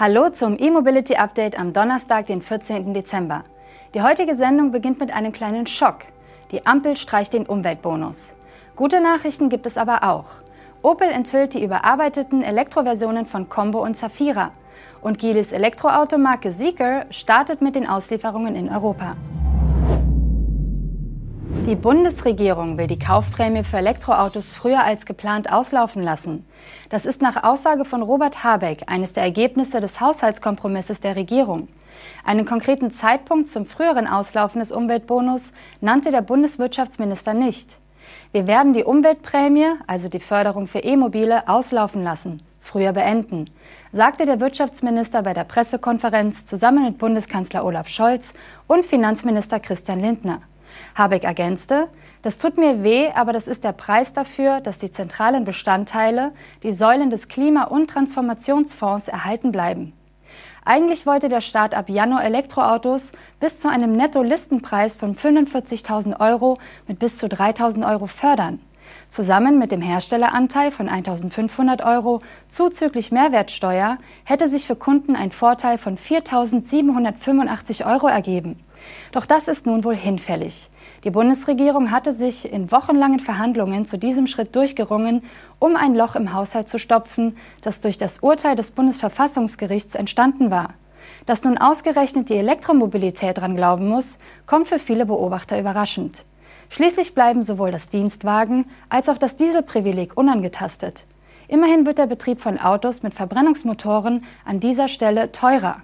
Hallo zum E-Mobility Update am Donnerstag, den 14. Dezember. Die heutige Sendung beginnt mit einem kleinen Schock. Die Ampel streicht den Umweltbonus. Gute Nachrichten gibt es aber auch. Opel enthüllt die überarbeiteten Elektroversionen von Combo und Zafira. Und Geelys Elektroautomarke Zeekr startet mit den Auslieferungen in Europa. Die Bundesregierung will die Kaufprämie für Elektroautos früher als geplant auslaufen lassen. Das ist nach Aussage von Robert Habeck eines der Ergebnisse des Haushaltskompromisses der Regierung. Einen konkreten Zeitpunkt zum früheren Auslaufen des Umweltbonus nannte der Bundeswirtschaftsminister nicht. Wir werden die Umweltprämie, also die Förderung für E-Mobile, auslaufen lassen, früher beenden, sagte der Wirtschaftsminister bei der Pressekonferenz zusammen mit Bundeskanzler Olaf Scholz und Finanzminister Christian Lindner. Habeck ergänzte, das tut mir weh, aber das ist der Preis dafür, dass die zentralen Bestandteile, die Säulen des Klima- und Transformationsfonds erhalten bleiben. Eigentlich wollte der Staat ab Januar Elektroautos bis zu einem Netto-Listenpreis von 45.000 Euro mit bis zu 3.000 Euro fördern. Zusammen mit dem Herstelleranteil von 1.500 Euro zuzüglich Mehrwertsteuer hätte sich für Kunden ein Vorteil von 4.785 Euro ergeben. Doch das ist nun wohl hinfällig. Die Bundesregierung hatte sich in wochenlangen Verhandlungen zu diesem Schritt durchgerungen, um ein Loch im Haushalt zu stopfen, das durch das Urteil des Bundesverfassungsgerichts entstanden war. Dass nun ausgerechnet die Elektromobilität dran glauben muss, kommt für viele Beobachter überraschend. Schließlich bleiben sowohl das Dienstwagen als auch das Dieselprivileg unangetastet. Immerhin wird der Betrieb von Autos mit Verbrennungsmotoren an dieser Stelle teurer.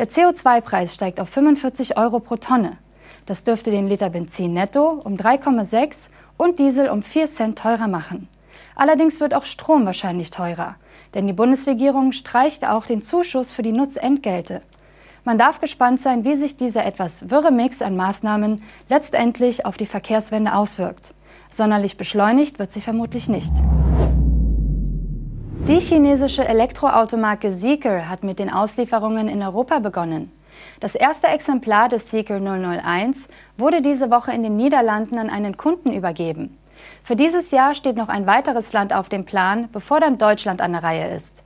Der CO2-Preis steigt auf 45 Euro pro Tonne. Das dürfte den Liter Benzin netto um 3,6 und Diesel um 4 Cent teurer machen. Allerdings wird auch Strom wahrscheinlich teurer, denn die Bundesregierung streicht auch den Zuschuss für die Nutzentgelte. Man darf gespannt sein, wie sich dieser etwas wirre Mix an Maßnahmen letztendlich auf die Verkehrswende auswirkt. Sonderlich beschleunigt wird sie vermutlich nicht. Die chinesische Elektroautomarke Zeekr hat mit den Auslieferungen in Europa begonnen. Das erste Exemplar des Zeekr 001 wurde diese Woche in den Niederlanden an einen Kunden übergeben. Für dieses Jahr steht noch ein weiteres Land auf dem Plan, bevor dann Deutschland an der Reihe ist.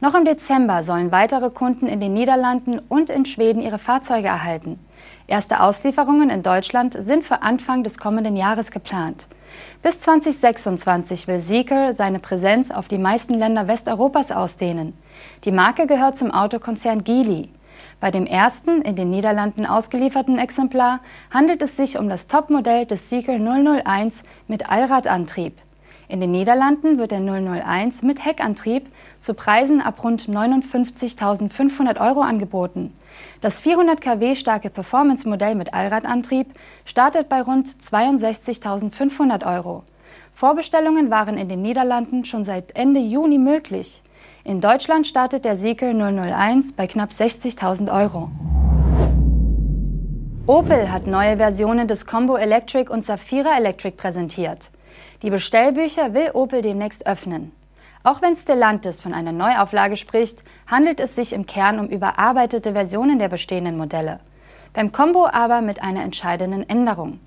Noch im Dezember sollen weitere Kunden in den Niederlanden und in Schweden ihre Fahrzeuge erhalten. Erste Auslieferungen in Deutschland sind für Anfang des kommenden Jahres geplant. Bis 2026 will Zeekr seine Präsenz auf die meisten Länder Westeuropas ausdehnen. Die Marke gehört zum Autokonzern Geely. Bei dem ersten in den Niederlanden ausgelieferten Exemplar handelt es sich um das Topmodell des Zeekr 001 mit Allradantrieb. In den Niederlanden wird der 001 mit Heckantrieb zu Preisen ab rund 59.500 Euro angeboten. Das 400 kW starke Performance-Modell mit Allradantrieb startet bei rund 62.500 Euro. Vorbestellungen waren in den Niederlanden schon seit Ende Juni möglich. In Deutschland startet der Siekel 001 bei knapp 60.000 Euro. Opel hat neue Versionen des Combo Electric und Safira Electric präsentiert. Die Bestellbücher will Opel demnächst öffnen. Auch wenn Stellantis von einer Neuauflage spricht, handelt es sich im Kern um überarbeitete Versionen der bestehenden Modelle. Beim Combo aber mit einer entscheidenden Änderung.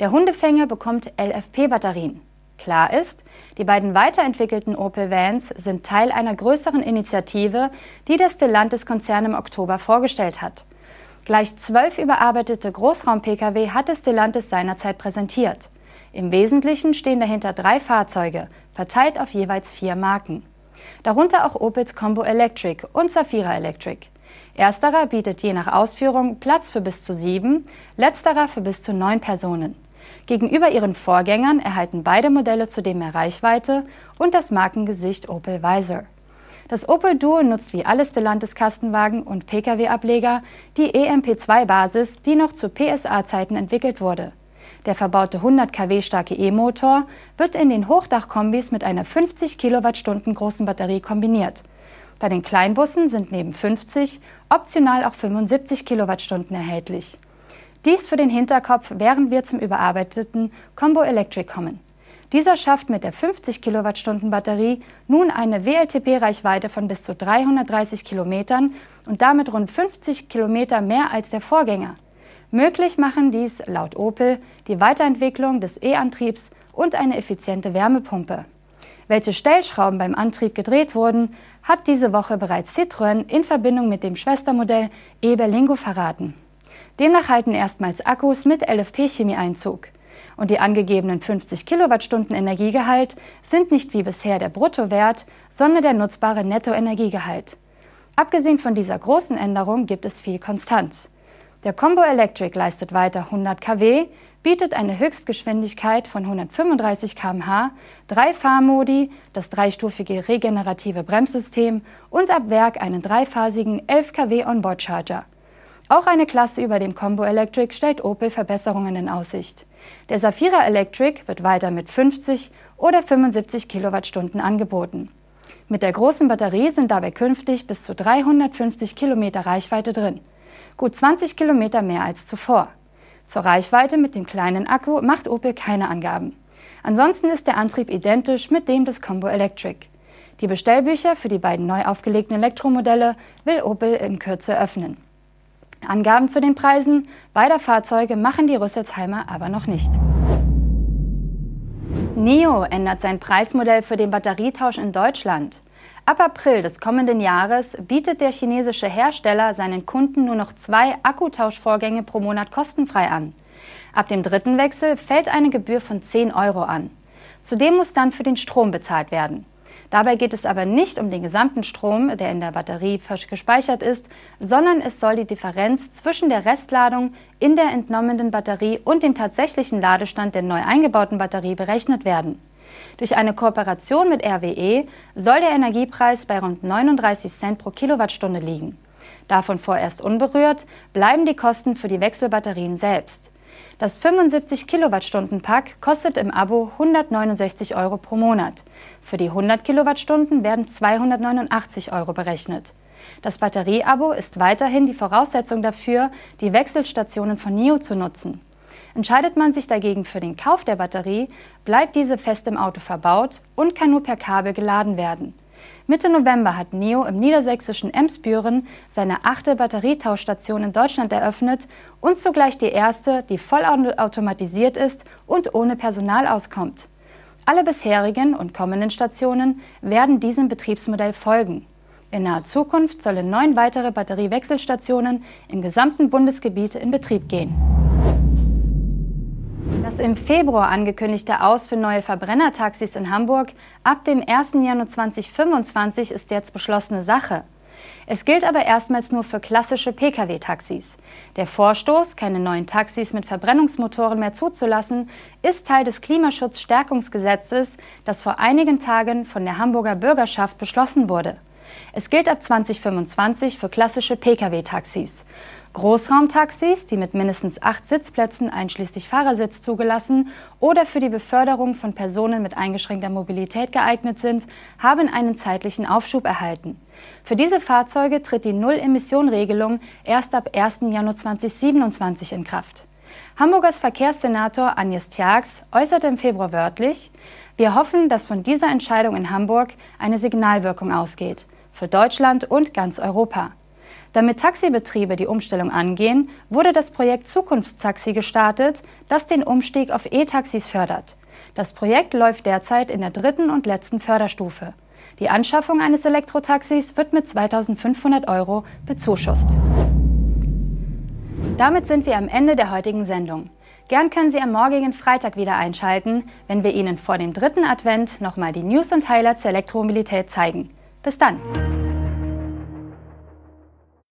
Der Hundefänger bekommt LFP-Batterien. Klar ist, die beiden weiterentwickelten Opel Vans sind Teil einer größeren Initiative, die der Stellantis-Konzern im Oktober vorgestellt hat. Gleich zwölf überarbeitete Großraum-Pkw hatte Stellantis seinerzeit präsentiert. Im Wesentlichen stehen dahinter drei Fahrzeuge, verteilt auf jeweils vier Marken. Darunter auch Opels Combo Electric und Safira Electric. Ersterer bietet je nach Ausführung Platz für bis zu sieben, letzterer für bis zu neun Personen. Gegenüber ihren Vorgängern erhalten beide Modelle zudem mehr Reichweite und das Markengesicht Opel Visor. Das Opel Duo nutzt wie alle Stellantis Kastenwagen und Pkw-Ableger die EMP2-Basis, die noch zu PSA-Zeiten entwickelt wurde. Der verbaute 100 kW starke E-Motor wird in den Hochdachkombis mit einer 50 Kilowattstunden großen Batterie kombiniert. Bei den Kleinbussen sind neben 50 optional auch 75 Kilowattstunden erhältlich. Dies für den Hinterkopf, während wir zum überarbeiteten Combo Electric kommen. Dieser schafft mit der 50 Kilowattstunden Batterie nun eine WLTP-Reichweite von bis zu 330 Kilometern und damit rund 50 Kilometer mehr als der Vorgänger. Möglich machen dies laut Opel die Weiterentwicklung des E-Antriebs und eine effiziente Wärmepumpe. Welche Stellschrauben beim Antrieb gedreht wurden, hat diese Woche bereits Citroën in Verbindung mit dem Schwestermodell e-Berlingo verraten. Demnach halten erstmals Akkus mit LFP-Chemie Einzug. Und die angegebenen 50 Kilowattstunden Energiegehalt sind nicht wie bisher der Bruttowert, sondern der nutzbare Nettoenergiegehalt. Abgesehen von dieser großen Änderung gibt es viel Konstanz. Der Combo Electric leistet weiter 100 kW, bietet eine Höchstgeschwindigkeit von 135 km/h, drei Fahrmodi, das dreistufige regenerative Bremssystem und ab Werk einen dreiphasigen 11 kW Onboard-Charger. Auch eine Klasse über dem Combo Electric stellt Opel Verbesserungen in Aussicht. Der Safira Electric wird weiter mit 50 oder 75 Kilowattstunden angeboten. Mit der großen Batterie sind dabei künftig bis zu 350 Kilometer Reichweite drin. Gut 20 Kilometer mehr als zuvor. Zur Reichweite mit dem kleinen Akku macht Opel keine Angaben. Ansonsten ist der Antrieb identisch mit dem des Combo Electric. Die Bestellbücher für die beiden neu aufgelegten Elektromodelle will Opel in Kürze öffnen. Angaben zu den Preisen beider Fahrzeuge machen die Rüsselsheimer aber noch nicht. NIO ändert sein Preismodell für den Batterietausch in Deutschland. Ab April des kommenden Jahres bietet der chinesische Hersteller seinen Kunden nur noch zwei Akkutauschvorgänge pro Monat kostenfrei an. Ab dem dritten Wechsel fällt eine Gebühr von 10 Euro an. Zudem muss dann für den Strom bezahlt werden. Dabei geht es aber nicht um den gesamten Strom, der in der Batterie gespeichert ist, sondern es soll die Differenz zwischen der Restladung in der entnommenen Batterie und dem tatsächlichen Ladestand der neu eingebauten Batterie berechnet werden. Durch eine Kooperation mit RWE soll der Energiepreis bei rund 39 Cent pro Kilowattstunde liegen. Davon vorerst unberührt bleiben die Kosten für die Wechselbatterien selbst. Das 75 Kilowattstunden Pack kostet im Abo 169 Euro pro Monat. Für die 100 Kilowattstunden werden 289 Euro berechnet. Das Batterieabo ist weiterhin die Voraussetzung dafür, die Wechselstationen von NIO zu nutzen. Entscheidet man sich dagegen für den Kauf der Batterie, bleibt diese fest im Auto verbaut und kann nur per Kabel geladen werden. Mitte November hat NIO im niedersächsischen Emsbüren seine achte Batterietauschstation in Deutschland eröffnet und zugleich die erste, die vollautomatisiert ist und ohne Personal auskommt. Alle bisherigen und kommenden Stationen werden diesem Betriebsmodell folgen. In naher Zukunft sollen neun weitere Batteriewechselstationen im gesamten Bundesgebiet in Betrieb gehen. Das im Februar angekündigte Aus für neue Verbrennertaxis in Hamburg ab dem 1. Januar 2025 ist jetzt beschlossene Sache. Es gilt aber erstmals nur für klassische Pkw-Taxis. Der Vorstoß, keine neuen Taxis mit Verbrennungsmotoren mehr zuzulassen, ist Teil des Klimaschutzstärkungsgesetzes, das vor einigen Tagen von der Hamburger Bürgerschaft beschlossen wurde. Es gilt ab 2025 für klassische Pkw-Taxis. Großraumtaxis, die mit mindestens acht Sitzplätzen einschließlich Fahrersitz zugelassen oder für die Beförderung von Personen mit eingeschränkter Mobilität geeignet sind, haben einen zeitlichen Aufschub erhalten. Für diese Fahrzeuge tritt die Null-Emission-Regelung erst ab 1. Januar 2027 in Kraft. Hamburgers Verkehrssenator Agnes Tjax äußerte im Februar wörtlich, wir hoffen, dass von dieser Entscheidung in Hamburg eine Signalwirkung ausgeht, für Deutschland und ganz Europa. Damit Taxibetriebe die Umstellung angehen, wurde das Projekt Zukunftstaxi gestartet, das den Umstieg auf E-Taxis fördert. Das Projekt läuft derzeit in der dritten und letzten Förderstufe. Die Anschaffung eines Elektrotaxis wird mit 2500 Euro bezuschusst. Damit sind wir am Ende der heutigen Sendung. Gern können Sie am morgigen Freitag wieder einschalten, wenn wir Ihnen vor dem dritten Advent nochmal die News und Highlights der Elektromobilität zeigen. Bis dann!